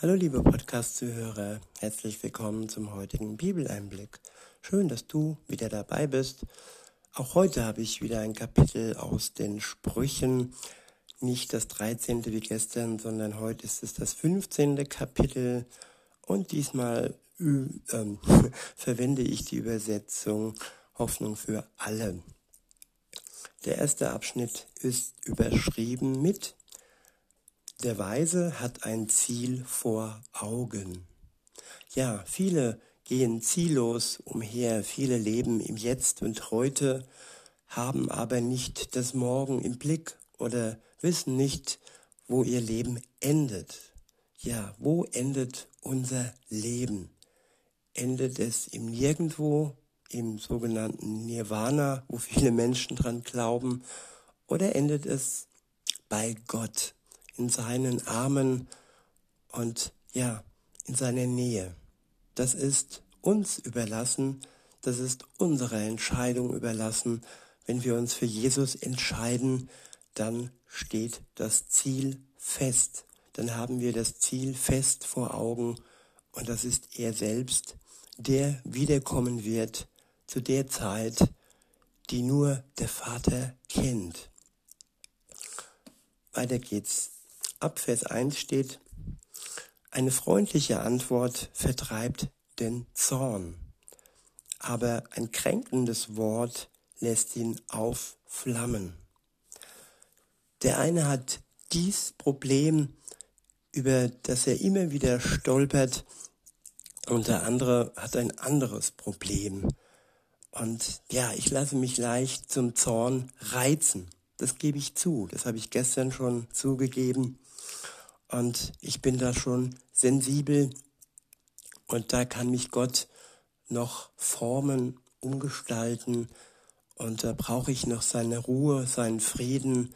Hallo liebe Podcast-Zuhörer, herzlich willkommen zum heutigen Bibeleinblick. Schön, dass du wieder dabei bist. Auch heute habe ich wieder ein Kapitel aus den Sprüchen. Nicht das 13. wie gestern, sondern heute ist es das 15. Kapitel. Und diesmal äh, verwende ich die Übersetzung Hoffnung für alle. Der erste Abschnitt ist überschrieben mit der Weise hat ein Ziel vor Augen. Ja, viele gehen ziellos umher, viele leben im Jetzt und heute, haben aber nicht das Morgen im Blick oder wissen nicht, wo ihr Leben endet. Ja, wo endet unser Leben? Endet es im Nirgendwo, im sogenannten Nirvana, wo viele Menschen dran glauben, oder endet es bei Gott? In seinen Armen und ja, in seiner Nähe. Das ist uns überlassen, das ist unsere Entscheidung überlassen. Wenn wir uns für Jesus entscheiden, dann steht das Ziel fest. Dann haben wir das Ziel fest vor Augen und das ist er selbst, der wiederkommen wird zu der Zeit, die nur der Vater kennt. Weiter geht's ab Vers 1 steht, eine freundliche Antwort vertreibt den Zorn, aber ein kränkendes Wort lässt ihn aufflammen. Der eine hat dies Problem, über das er immer wieder stolpert, und der andere hat ein anderes Problem. Und ja, ich lasse mich leicht zum Zorn reizen. Das gebe ich zu. Das habe ich gestern schon zugegeben. Und ich bin da schon sensibel. Und da kann mich Gott noch formen, umgestalten. Und da brauche ich noch seine Ruhe, seinen Frieden,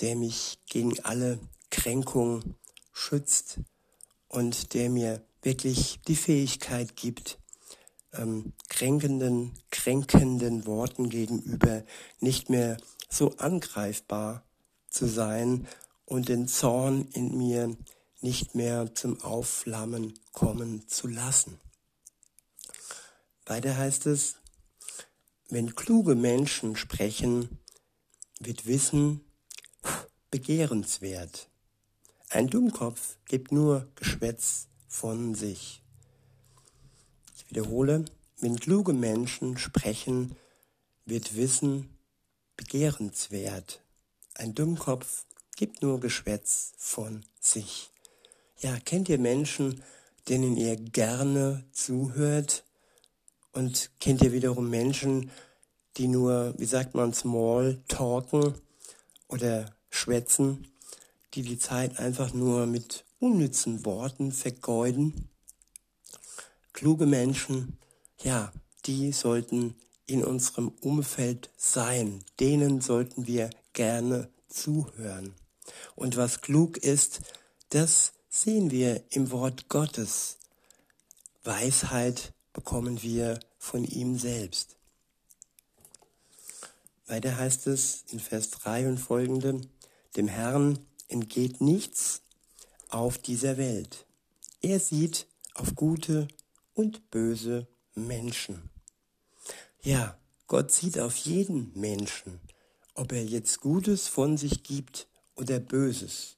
der mich gegen alle Kränkung schützt und der mir wirklich die Fähigkeit gibt, ähm, kränkenden, kränkenden Worten gegenüber nicht mehr so angreifbar zu sein und den Zorn in mir nicht mehr zum Aufflammen kommen zu lassen. Weiter heißt es, wenn kluge Menschen sprechen, wird Wissen begehrenswert. Ein Dummkopf gibt nur Geschwätz von sich. Ich wiederhole, wenn kluge Menschen sprechen, wird Wissen begehrenswert. Ein Dummkopf gibt nur Geschwätz von sich. Ja, kennt ihr Menschen, denen ihr gerne zuhört? Und kennt ihr wiederum Menschen, die nur, wie sagt man, small talken oder schwätzen, die die Zeit einfach nur mit unnützen Worten vergeuden? Kluge Menschen, ja, die sollten in unserem Umfeld sein. Denen sollten wir gerne zuhören. Und was klug ist, das sehen wir im Wort Gottes. Weisheit bekommen wir von ihm selbst. Weiter heißt es in Vers 3 und folgende, dem Herrn entgeht nichts auf dieser Welt. Er sieht auf gute und böse Menschen. Ja, Gott sieht auf jeden Menschen, ob er jetzt Gutes von sich gibt oder Böses,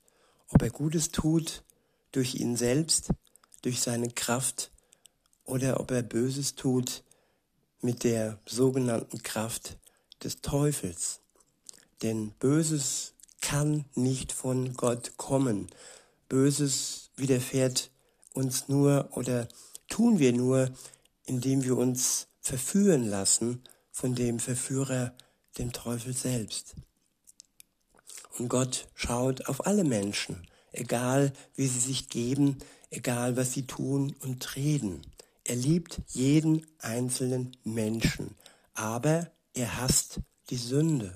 ob er Gutes tut durch ihn selbst, durch seine Kraft, oder ob er Böses tut mit der sogenannten Kraft des Teufels. Denn Böses kann nicht von Gott kommen. Böses widerfährt uns nur oder tun wir nur, indem wir uns verführen lassen von dem Verführer, dem Teufel selbst. Gott schaut auf alle Menschen, egal wie sie sich geben, egal was sie tun und reden. Er liebt jeden einzelnen Menschen, aber er hasst die Sünde.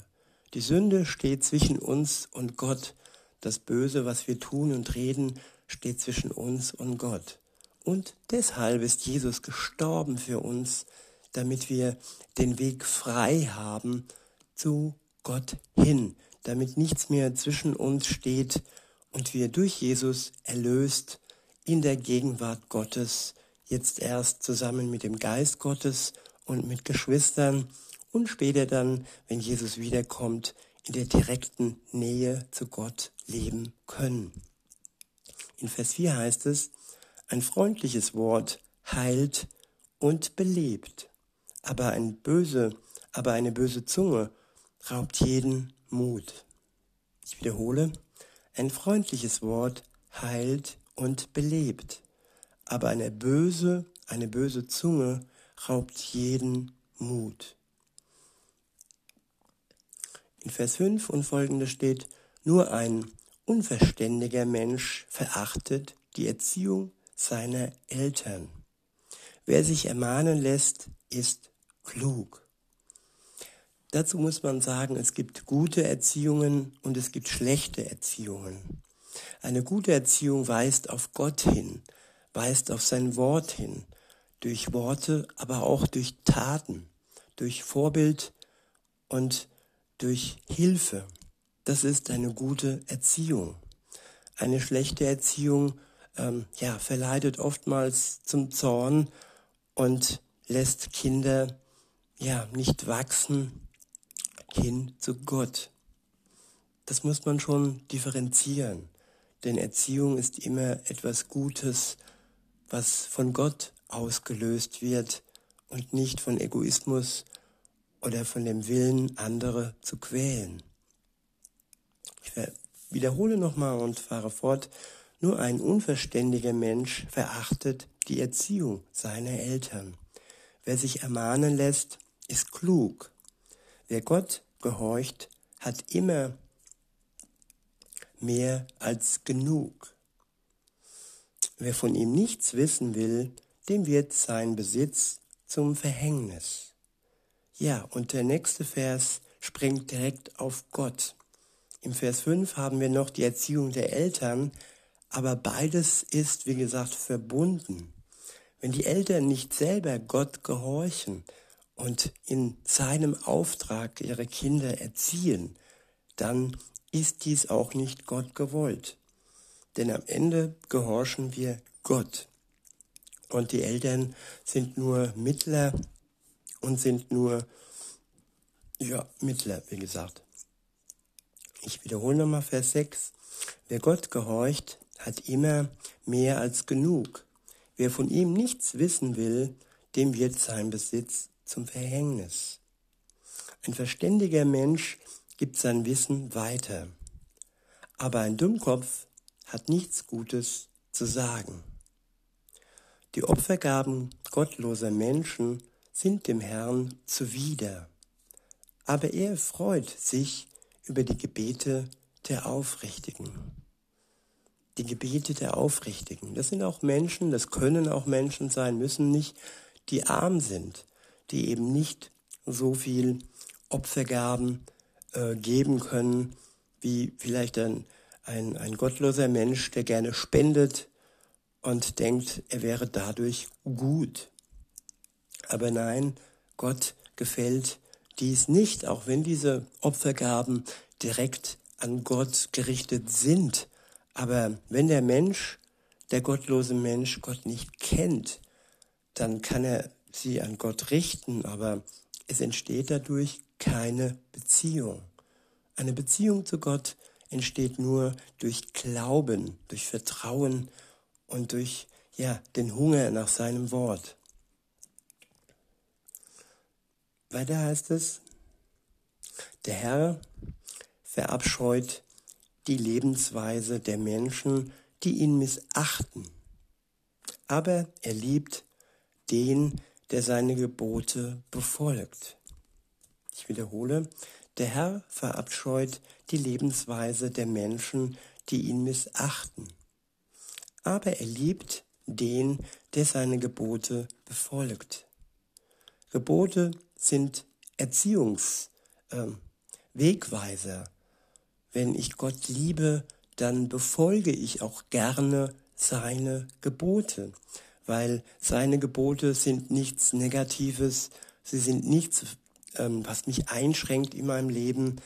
Die Sünde steht zwischen uns und Gott. Das Böse, was wir tun und reden, steht zwischen uns und Gott. Und deshalb ist Jesus gestorben für uns, damit wir den Weg frei haben zu Gott hin, damit nichts mehr zwischen uns steht und wir durch Jesus erlöst in der Gegenwart Gottes, jetzt erst zusammen mit dem Geist Gottes und mit Geschwistern und später dann, wenn Jesus wiederkommt, in der direkten Nähe zu Gott leben können. In Vers 4 heißt es, ein freundliches Wort heilt und belebt, aber ein böse, aber eine böse Zunge raubt jeden Mut. Ich wiederhole, ein freundliches Wort heilt und belebt, aber eine böse, eine böse Zunge raubt jeden Mut. In Vers 5 und folgende steht, nur ein unverständiger Mensch verachtet die Erziehung seiner Eltern. Wer sich ermahnen lässt, ist klug. Dazu muss man sagen, es gibt gute Erziehungen und es gibt schlechte Erziehungen. Eine gute Erziehung weist auf Gott hin, weist auf sein Wort hin, durch Worte, aber auch durch Taten, durch Vorbild und durch Hilfe. Das ist eine gute Erziehung. Eine schlechte Erziehung ähm, ja, verleitet oftmals zum Zorn und lässt Kinder ja nicht wachsen hin zu Gott. Das muss man schon differenzieren, denn Erziehung ist immer etwas Gutes, was von Gott ausgelöst wird und nicht von Egoismus oder von dem Willen, andere zu quälen. Ich wiederhole nochmal und fahre fort. Nur ein unverständiger Mensch verachtet die Erziehung seiner Eltern. Wer sich ermahnen lässt, ist klug. Wer Gott gehorcht, hat immer mehr als genug. Wer von ihm nichts wissen will, dem wird sein Besitz zum Verhängnis. Ja, und der nächste Vers springt direkt auf Gott. Im Vers 5 haben wir noch die Erziehung der Eltern, aber beides ist, wie gesagt, verbunden. Wenn die Eltern nicht selber Gott gehorchen und in seinem Auftrag ihre Kinder erziehen, dann ist dies auch nicht Gott gewollt. Denn am Ende gehorchen wir Gott. Und die Eltern sind nur Mittler und sind nur, ja, Mittler, wie gesagt. Ich wiederhole nochmal Vers 6. Wer Gott gehorcht, hat immer mehr als genug. Wer von ihm nichts wissen will, dem wird sein Besitz zum Verhängnis. Ein verständiger Mensch gibt sein Wissen weiter, aber ein Dummkopf hat nichts Gutes zu sagen. Die Opfergaben gottloser Menschen sind dem Herrn zuwider, aber er freut sich über die Gebete der Aufrichtigen die Gebete der Aufrichtigen. Das sind auch Menschen, das können auch Menschen sein, müssen nicht, die arm sind, die eben nicht so viel Opfergaben äh, geben können, wie vielleicht ein, ein, ein gottloser Mensch, der gerne spendet und denkt, er wäre dadurch gut. Aber nein, Gott gefällt dies nicht, auch wenn diese Opfergaben direkt an Gott gerichtet sind. Aber wenn der Mensch, der gottlose Mensch, Gott nicht kennt, dann kann er sie an Gott richten, aber es entsteht dadurch keine Beziehung. Eine Beziehung zu Gott entsteht nur durch Glauben, durch Vertrauen und durch ja, den Hunger nach seinem Wort. Weiter heißt es, der Herr verabscheut die Lebensweise der Menschen, die ihn missachten. Aber er liebt den, der seine Gebote befolgt. Ich wiederhole, der Herr verabscheut die Lebensweise der Menschen, die ihn missachten. Aber er liebt den, der seine Gebote befolgt. Gebote sind Erziehungswegweiser. Ähm, wenn ich Gott liebe, dann befolge ich auch gerne seine Gebote, weil seine Gebote sind nichts Negatives, sie sind nichts, ähm, was mich einschränkt in meinem Leben,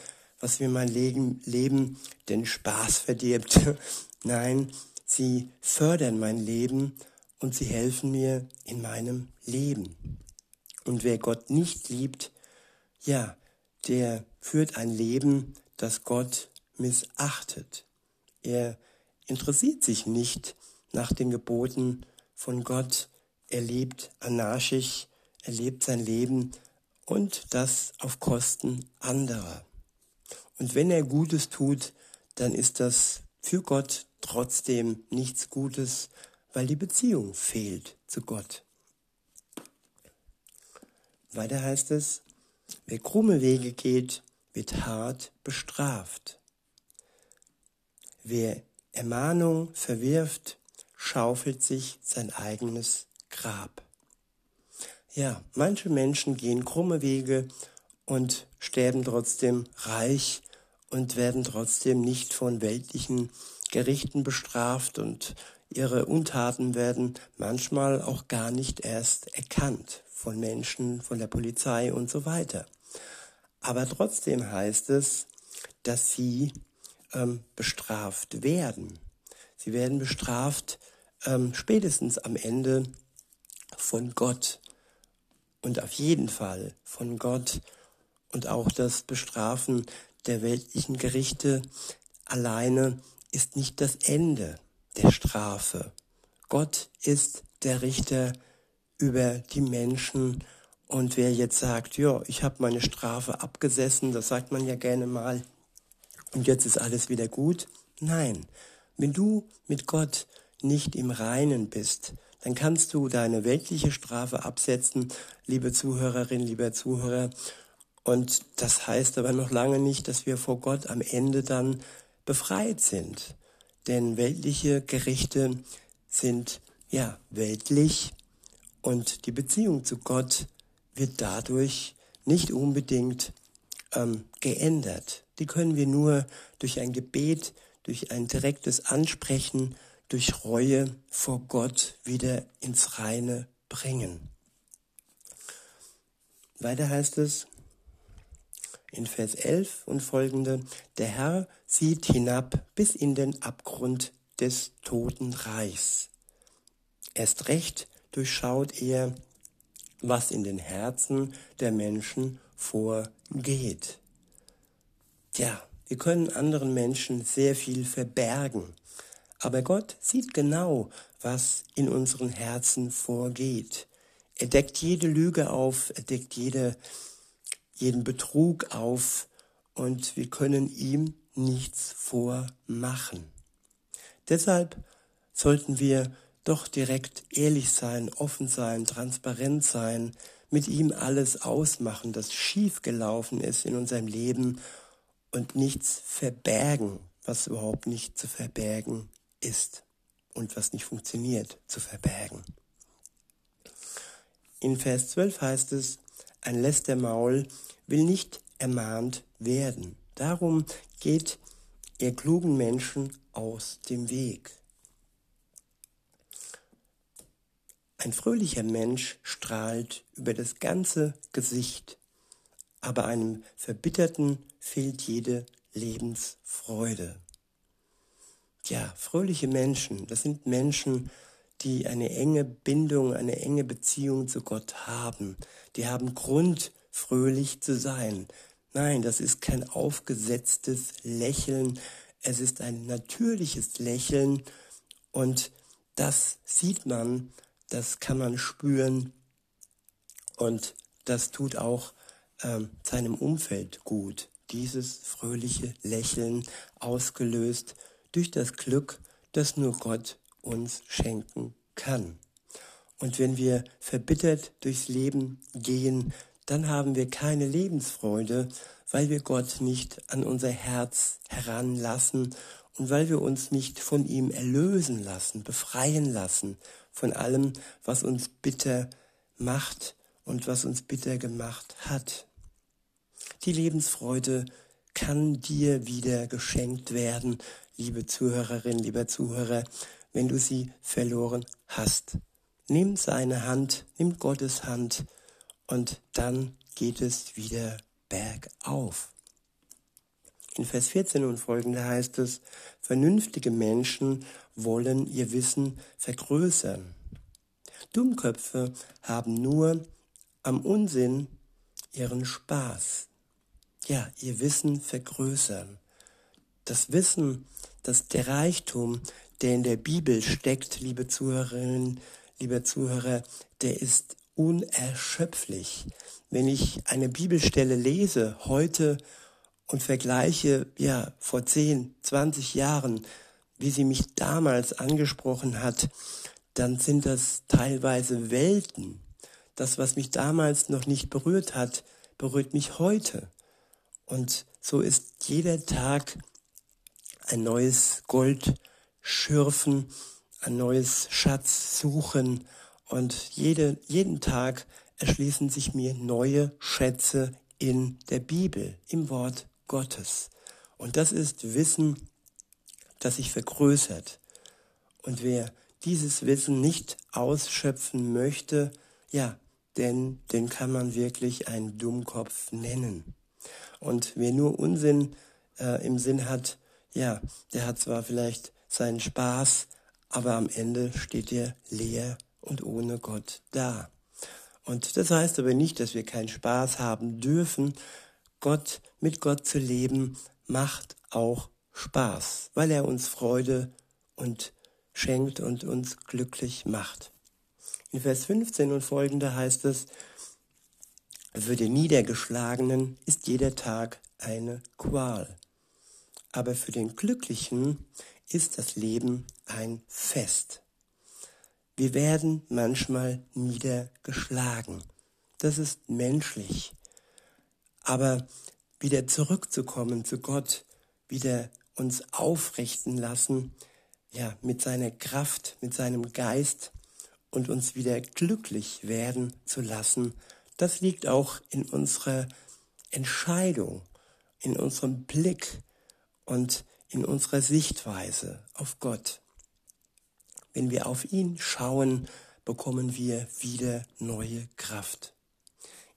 was mir mein Leben, Leben den Spaß verdirbt. Nein, sie fördern mein Leben und sie helfen mir in meinem Leben. Und wer Gott nicht liebt, ja, der führt ein Leben, das Gott missachtet. Er interessiert sich nicht nach den Geboten von Gott. Er lebt anarchisch, er lebt sein Leben und das auf Kosten anderer. Und wenn er Gutes tut, dann ist das für Gott trotzdem nichts Gutes, weil die Beziehung fehlt zu Gott. Weiter heißt es, wer krumme Wege geht, wird hart bestraft. Wer Ermahnung verwirft, schaufelt sich sein eigenes Grab. Ja, manche Menschen gehen krumme Wege und sterben trotzdem reich und werden trotzdem nicht von weltlichen Gerichten bestraft und ihre Untaten werden manchmal auch gar nicht erst erkannt von Menschen, von der Polizei und so weiter. Aber trotzdem heißt es, dass sie ähm, bestraft werden. Sie werden bestraft ähm, spätestens am Ende von Gott und auf jeden Fall von Gott und auch das Bestrafen der weltlichen Gerichte alleine ist nicht das Ende der Strafe. Gott ist der Richter über die Menschen und wer jetzt sagt, ja, ich habe meine Strafe abgesessen, das sagt man ja gerne mal, und jetzt ist alles wieder gut. Nein, wenn du mit Gott nicht im Reinen bist, dann kannst du deine weltliche Strafe absetzen, liebe Zuhörerin, lieber Zuhörer. Und das heißt aber noch lange nicht, dass wir vor Gott am Ende dann befreit sind. Denn weltliche Gerichte sind ja weltlich und die Beziehung zu Gott wird dadurch nicht unbedingt ähm, geändert. Die können wir nur durch ein Gebet, durch ein direktes Ansprechen, durch Reue vor Gott wieder ins Reine bringen. Weiter heißt es in Vers 11 und folgende, der Herr sieht hinab bis in den Abgrund des Totenreichs. Erst recht durchschaut er, was in den Herzen der Menschen vorgeht. Ja, wir können anderen Menschen sehr viel verbergen, aber Gott sieht genau, was in unseren Herzen vorgeht. Er deckt jede Lüge auf, er deckt jede, jeden Betrug auf und wir können ihm nichts vormachen. Deshalb sollten wir doch direkt ehrlich sein, offen sein, transparent sein, mit ihm alles ausmachen, das schief gelaufen ist in unserem Leben und nichts verbergen, was überhaupt nicht zu verbergen ist und was nicht funktioniert, zu verbergen. In Vers 12 heißt es, ein Lästermaul will nicht ermahnt werden. Darum geht ihr klugen Menschen aus dem Weg. Ein fröhlicher Mensch strahlt über das ganze Gesicht, aber einem Verbitterten fehlt jede Lebensfreude. Ja, fröhliche Menschen, das sind Menschen, die eine enge Bindung, eine enge Beziehung zu Gott haben. Die haben Grund, fröhlich zu sein. Nein, das ist kein aufgesetztes Lächeln, es ist ein natürliches Lächeln und das sieht man das kann man spüren und das tut auch ähm, seinem Umfeld gut. Dieses fröhliche Lächeln ausgelöst durch das Glück, das nur Gott uns schenken kann. Und wenn wir verbittert durchs Leben gehen, dann haben wir keine Lebensfreude, weil wir Gott nicht an unser Herz heranlassen und weil wir uns nicht von ihm erlösen lassen, befreien lassen von allem, was uns bitter macht und was uns bitter gemacht hat. Die Lebensfreude kann dir wieder geschenkt werden, liebe Zuhörerin, lieber Zuhörer, wenn du sie verloren hast. Nimm seine Hand, nimm Gottes Hand und dann geht es wieder bergauf. In Vers 14 und folgende heißt es, vernünftige Menschen wollen ihr Wissen vergrößern. Dummköpfe haben nur am Unsinn ihren Spaß. Ja, ihr Wissen vergrößern. Das Wissen, dass der Reichtum, der in der Bibel steckt, liebe Zuhörerinnen, liebe Zuhörer, der ist unerschöpflich. Wenn ich eine Bibelstelle lese heute und vergleiche, ja, vor 10, 20 Jahren, wie sie mich damals angesprochen hat, dann sind das teilweise Welten. Das, was mich damals noch nicht berührt hat, berührt mich heute. Und so ist jeder Tag ein neues Gold schürfen, ein neues Schatz suchen und jede, jeden Tag erschließen sich mir neue Schätze in der Bibel, im Wort Gottes. Und das ist Wissen, das sich vergrößert. Und wer dieses Wissen nicht ausschöpfen möchte, ja, denn den kann man wirklich einen Dummkopf nennen. Und wer nur Unsinn äh, im Sinn hat, ja, der hat zwar vielleicht seinen Spaß, aber am Ende steht er leer und ohne Gott da. Und das heißt aber nicht, dass wir keinen Spaß haben dürfen. Gott, mit Gott zu leben, macht auch Spaß, weil er uns Freude und schenkt und uns glücklich macht. In Vers 15 und folgende heißt es, für den Niedergeschlagenen ist jeder Tag eine Qual, aber für den Glücklichen ist das Leben ein Fest. Wir werden manchmal niedergeschlagen. Das ist menschlich. Aber wieder zurückzukommen zu Gott, wieder uns aufrichten lassen, ja, mit seiner Kraft, mit seinem Geist und uns wieder glücklich werden zu lassen, das liegt auch in unserer Entscheidung, in unserem Blick und in unserer Sichtweise auf Gott. Wenn wir auf ihn schauen, bekommen wir wieder neue Kraft.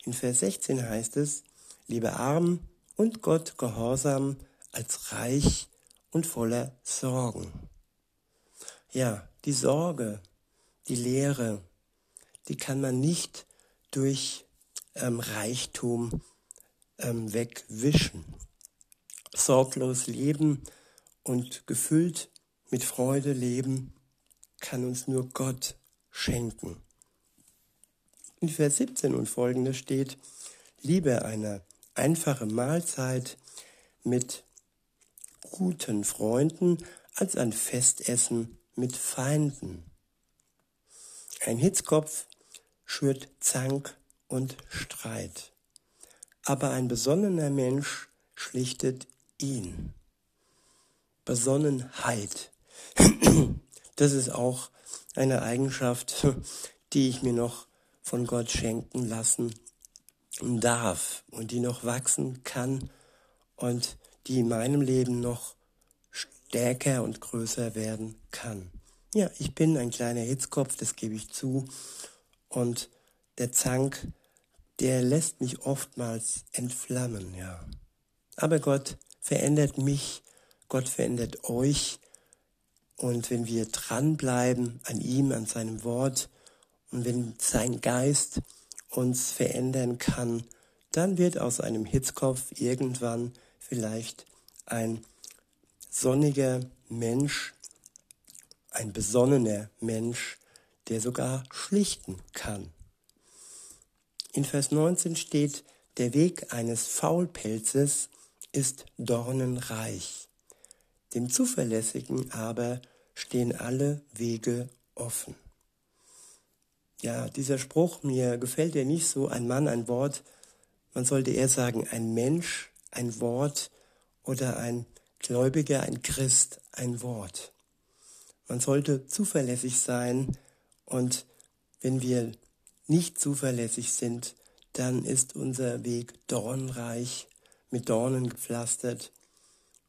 In Vers 16 heißt es, liebe arm und Gott gehorsam als reich und voller Sorgen. Ja, die Sorge, die Leere, die kann man nicht durch ähm, Reichtum ähm, wegwischen. Sorglos leben und gefüllt mit Freude leben kann uns nur Gott schenken. In Vers 17 und folgende steht, Liebe eine einfache Mahlzeit mit guten Freunden als ein Festessen mit Feinden. Ein Hitzkopf schürt Zank und Streit, aber ein besonnener Mensch schlichtet ihn. Besonnenheit. Das ist auch eine Eigenschaft, die ich mir noch von Gott schenken lassen darf und die noch wachsen kann und die in meinem Leben noch stärker und größer werden kann. Ja, ich bin ein kleiner Hitzkopf, das gebe ich zu. Und der Zank, der lässt mich oftmals entflammen, ja. Aber Gott verändert mich, Gott verändert euch und wenn wir dranbleiben an ihm, an seinem Wort und wenn sein Geist uns verändern kann, dann wird aus einem Hitzkopf irgendwann vielleicht ein sonniger Mensch, ein besonnener Mensch, der sogar schlichten kann. In Vers 19 steht, der Weg eines Faulpelzes ist dornenreich. Dem Zuverlässigen aber stehen alle Wege offen. Ja, dieser Spruch, mir gefällt er nicht so, ein Mann, ein Wort. Man sollte eher sagen, ein Mensch, ein Wort oder ein Gläubiger, ein Christ, ein Wort. Man sollte zuverlässig sein und wenn wir nicht zuverlässig sind, dann ist unser Weg dornreich, mit Dornen gepflastert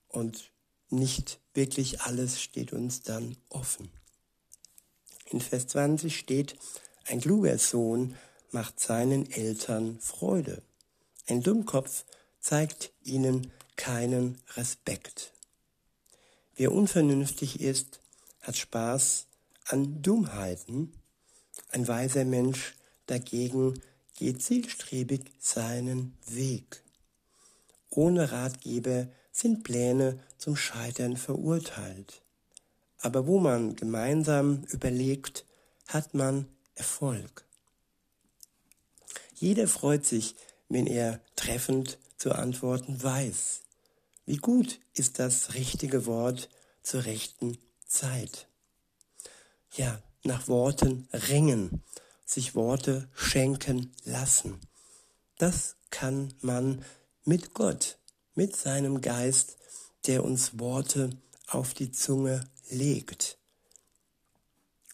und nicht wirklich alles steht uns dann offen. In Vers 20 steht, ein kluger Sohn macht seinen Eltern Freude. Ein Dummkopf zeigt ihnen keinen Respekt. Wer unvernünftig ist, hat Spaß an Dummheiten. Ein weiser Mensch dagegen geht zielstrebig seinen Weg. Ohne Ratgeber sind Pläne zum Scheitern verurteilt. Aber wo man gemeinsam überlegt, hat man Erfolg. Jeder freut sich, wenn er treffend zu antworten weiß. Wie gut ist das richtige Wort zur rechten Zeit. Ja, nach Worten ringen, sich Worte schenken lassen. Das kann man mit Gott, mit seinem Geist, der uns Worte auf die Zunge legt.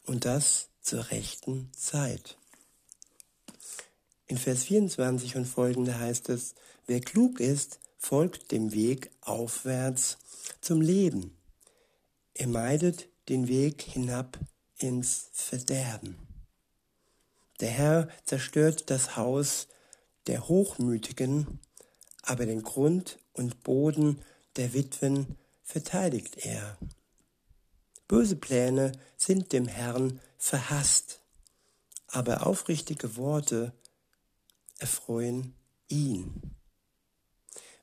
Und das zur rechten Zeit. In Vers 24 und folgende heißt es, wer klug ist, folgt dem Weg aufwärts zum Leben. Er meidet den Weg hinab ins Verderben. Der Herr zerstört das Haus der Hochmütigen, aber den Grund und Boden der Witwen verteidigt er. Böse Pläne sind dem Herrn verhasst, aber aufrichtige Worte erfreuen ihn.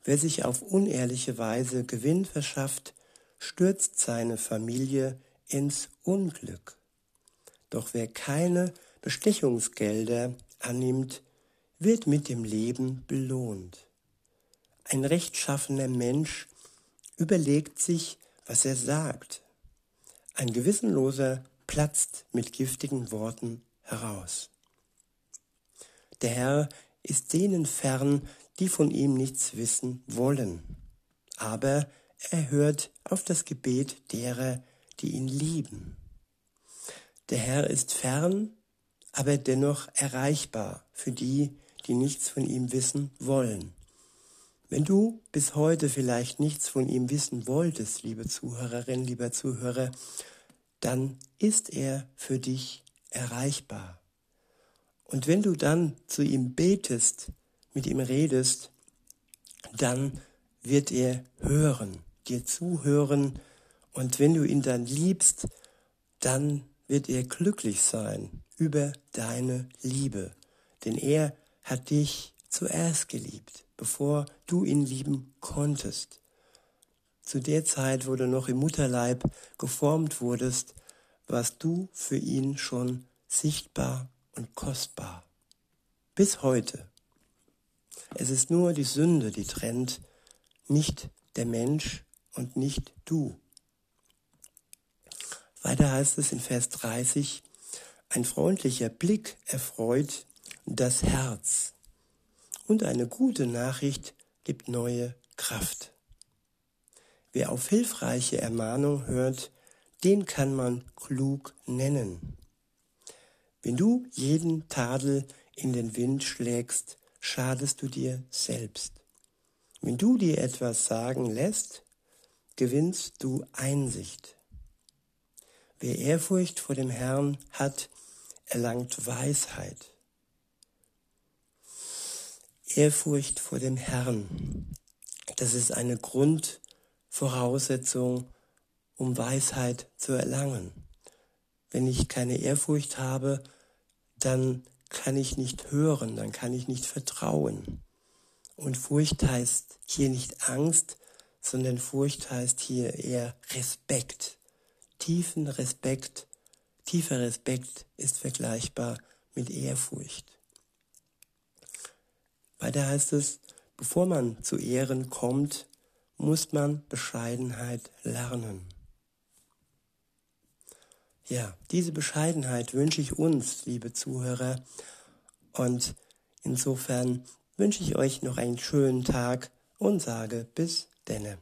Wer sich auf unehrliche Weise Gewinn verschafft, stürzt seine Familie ins Unglück. Doch wer keine Bestechungsgelder annimmt, wird mit dem Leben belohnt. Ein rechtschaffener Mensch überlegt sich, was er sagt. Ein Gewissenloser platzt mit giftigen Worten heraus. Der Herr ist denen fern, die von ihm nichts wissen wollen. Aber er hört auf das Gebet derer, die ihn lieben. Der Herr ist fern, aber dennoch erreichbar für die, die nichts von ihm wissen wollen. Wenn du bis heute vielleicht nichts von ihm wissen wolltest, liebe Zuhörerin, lieber Zuhörer, dann ist er für dich erreichbar. Und wenn du dann zu ihm betest, mit ihm redest, dann wird er hören, dir zuhören. Und wenn du ihn dann liebst, dann wird er glücklich sein über deine Liebe. Denn er hat dich zuerst geliebt, bevor du ihn lieben konntest. Zu der Zeit, wo du noch im Mutterleib geformt wurdest, warst du für ihn schon sichtbar und kostbar. Bis heute. Es ist nur die Sünde, die trennt, nicht der Mensch und nicht du. Weiter heißt es in Vers 30, ein freundlicher Blick erfreut das Herz und eine gute Nachricht gibt neue Kraft. Wer auf hilfreiche Ermahnung hört, den kann man klug nennen. Wenn du jeden Tadel in den Wind schlägst, schadest du dir selbst. Wenn du dir etwas sagen lässt, gewinnst du Einsicht. Wer Ehrfurcht vor dem Herrn hat, erlangt Weisheit. Ehrfurcht vor dem Herrn, das ist eine Grundvoraussetzung, um Weisheit zu erlangen. Wenn ich keine Ehrfurcht habe, dann kann ich nicht hören, dann kann ich nicht vertrauen. Und Furcht heißt hier nicht Angst, sondern Furcht heißt hier eher Respekt. Tiefen Respekt, tiefer Respekt ist vergleichbar mit Ehrfurcht. Weiter heißt es, bevor man zu Ehren kommt, muss man Bescheidenheit lernen. Ja, diese Bescheidenheit wünsche ich uns, liebe Zuhörer. Und insofern wünsche ich euch noch einen schönen Tag und sage bis denne.